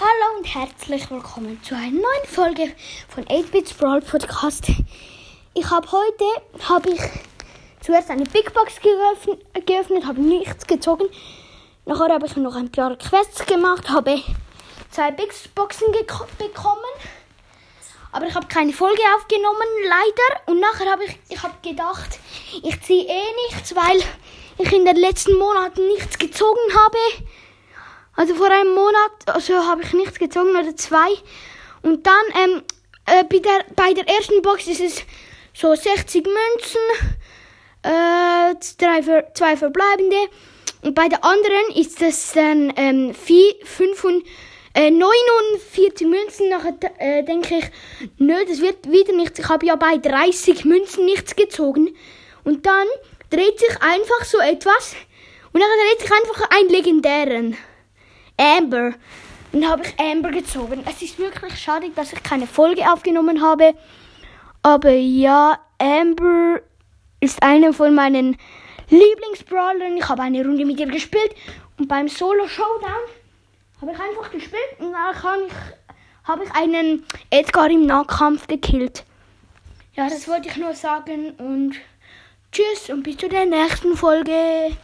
Hallo und herzlich willkommen zu einer neuen Folge von 8-Bits Brawl Podcast. Ich habe heute habe ich zuerst eine Big Box geöffnet, geöffnet habe nichts gezogen. Nachher habe ich noch ein paar Quests gemacht, habe zwei Big Boxen bekommen. Aber ich habe keine Folge aufgenommen, leider. Und nachher habe ich, ich habe gedacht, ich ziehe eh nichts, weil ich in den letzten Monaten nichts gezogen habe. Also vor einem Monat also habe ich nichts gezogen oder zwei. Und dann ähm, äh, bei, der, bei der ersten Box ist es so 60 Münzen, äh, drei, zwei verbleibende. Und bei der anderen ist es dann ähm, vier, fünf und, äh, 49 Münzen. Nachher äh, denke ich, nö, das wird wieder nichts. Ich habe ja bei 30 Münzen nichts gezogen. Und dann dreht sich einfach so etwas. Und dann dreht sich einfach ein legendären. Amber. Dann habe ich Amber gezogen. Es ist wirklich schade, dass ich keine Folge aufgenommen habe. Aber ja, Amber ist eine von meinen Lieblingsbrawlern. Ich habe eine Runde mit ihr gespielt. Und beim Solo Showdown habe ich einfach gespielt. Und dann ich, habe ich einen Edgar im Nahkampf gekillt. Ja, das wollte ich nur sagen. Und tschüss und bis zu der nächsten Folge.